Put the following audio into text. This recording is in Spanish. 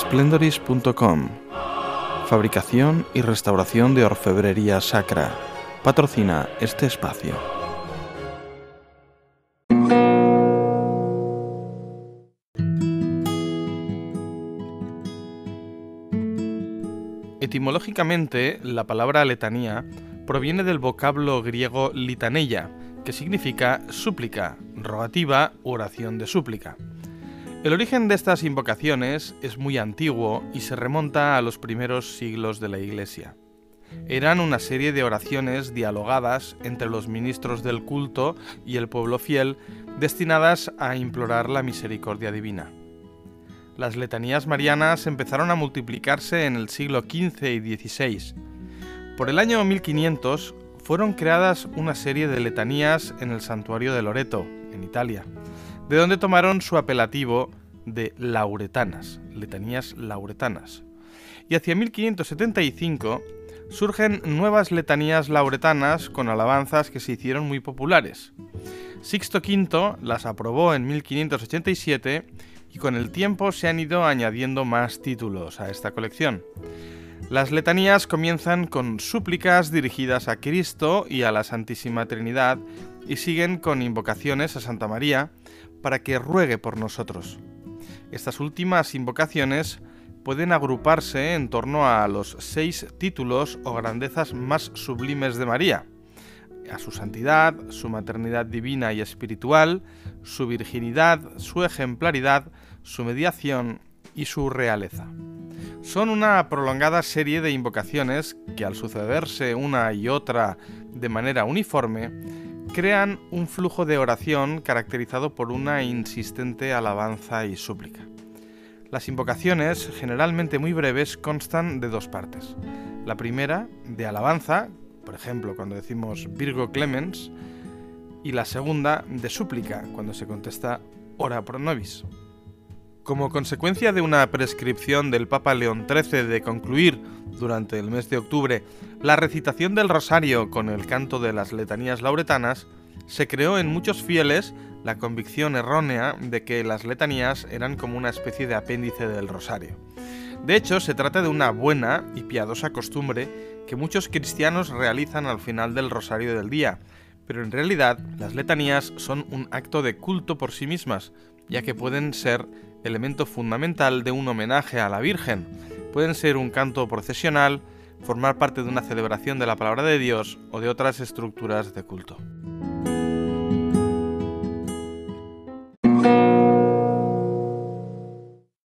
splendoris.com Fabricación y restauración de orfebrería sacra. Patrocina este espacio. Etimológicamente, la palabra letanía proviene del vocablo griego litaneia, que significa súplica, rogativa u oración de súplica. El origen de estas invocaciones es muy antiguo y se remonta a los primeros siglos de la Iglesia. Eran una serie de oraciones dialogadas entre los ministros del culto y el pueblo fiel destinadas a implorar la misericordia divina. Las letanías marianas empezaron a multiplicarse en el siglo XV y XVI. Por el año 1500 fueron creadas una serie de letanías en el santuario de Loreto, en Italia de donde tomaron su apelativo de lauretanas, letanías lauretanas. Y hacia 1575 surgen nuevas letanías lauretanas con alabanzas que se hicieron muy populares. Sixto V las aprobó en 1587 y con el tiempo se han ido añadiendo más títulos a esta colección. Las letanías comienzan con súplicas dirigidas a Cristo y a la Santísima Trinidad y siguen con invocaciones a Santa María, para que ruegue por nosotros. Estas últimas invocaciones pueden agruparse en torno a los seis títulos o grandezas más sublimes de María, a su santidad, su maternidad divina y espiritual, su virginidad, su ejemplaridad, su mediación y su realeza. Son una prolongada serie de invocaciones que al sucederse una y otra de manera uniforme, crean un flujo de oración caracterizado por una insistente alabanza y súplica. Las invocaciones, generalmente muy breves, constan de dos partes. La primera, de alabanza, por ejemplo, cuando decimos Virgo Clemens, y la segunda, de súplica, cuando se contesta Ora pro nobis. Como consecuencia de una prescripción del Papa León XIII de concluir durante el mes de octubre la recitación del rosario con el canto de las letanías lauretanas, se creó en muchos fieles la convicción errónea de que las letanías eran como una especie de apéndice del rosario. De hecho, se trata de una buena y piadosa costumbre que muchos cristianos realizan al final del rosario del día, pero en realidad las letanías son un acto de culto por sí mismas, ya que pueden ser elemento fundamental de un homenaje a la Virgen. Pueden ser un canto procesional, formar parte de una celebración de la palabra de Dios o de otras estructuras de culto.